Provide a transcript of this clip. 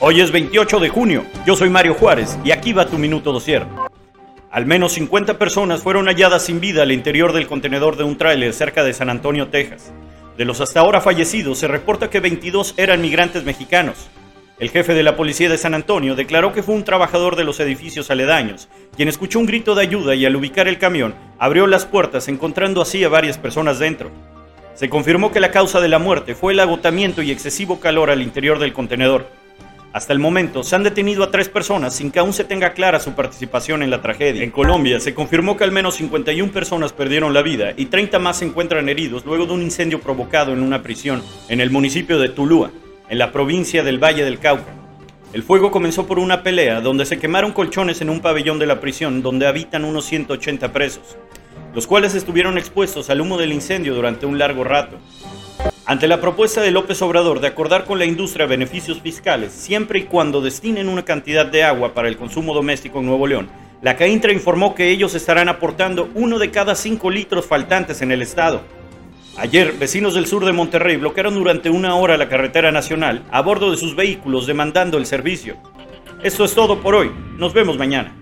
Hoy es 28 de junio, yo soy Mario Juárez y aquí va tu minuto dosier. Al menos 50 personas fueron halladas sin vida al interior del contenedor de un tráiler cerca de San Antonio, Texas. De los hasta ahora fallecidos, se reporta que 22 eran migrantes mexicanos. El jefe de la policía de San Antonio declaró que fue un trabajador de los edificios aledaños, quien escuchó un grito de ayuda y al ubicar el camión, abrió las puertas encontrando así a varias personas dentro. Se confirmó que la causa de la muerte fue el agotamiento y excesivo calor al interior del contenedor. Hasta el momento se han detenido a tres personas sin que aún se tenga clara su participación en la tragedia. En Colombia se confirmó que al menos 51 personas perdieron la vida y 30 más se encuentran heridos luego de un incendio provocado en una prisión en el municipio de Tulúa, en la provincia del Valle del Cauca. El fuego comenzó por una pelea donde se quemaron colchones en un pabellón de la prisión donde habitan unos 180 presos, los cuales estuvieron expuestos al humo del incendio durante un largo rato. Ante la propuesta de López Obrador de acordar con la industria beneficios fiscales siempre y cuando destinen una cantidad de agua para el consumo doméstico en Nuevo León, la CAINTRA informó que ellos estarán aportando uno de cada cinco litros faltantes en el estado. Ayer, vecinos del sur de Monterrey bloquearon durante una hora la carretera nacional a bordo de sus vehículos demandando el servicio. Esto es todo por hoy. Nos vemos mañana.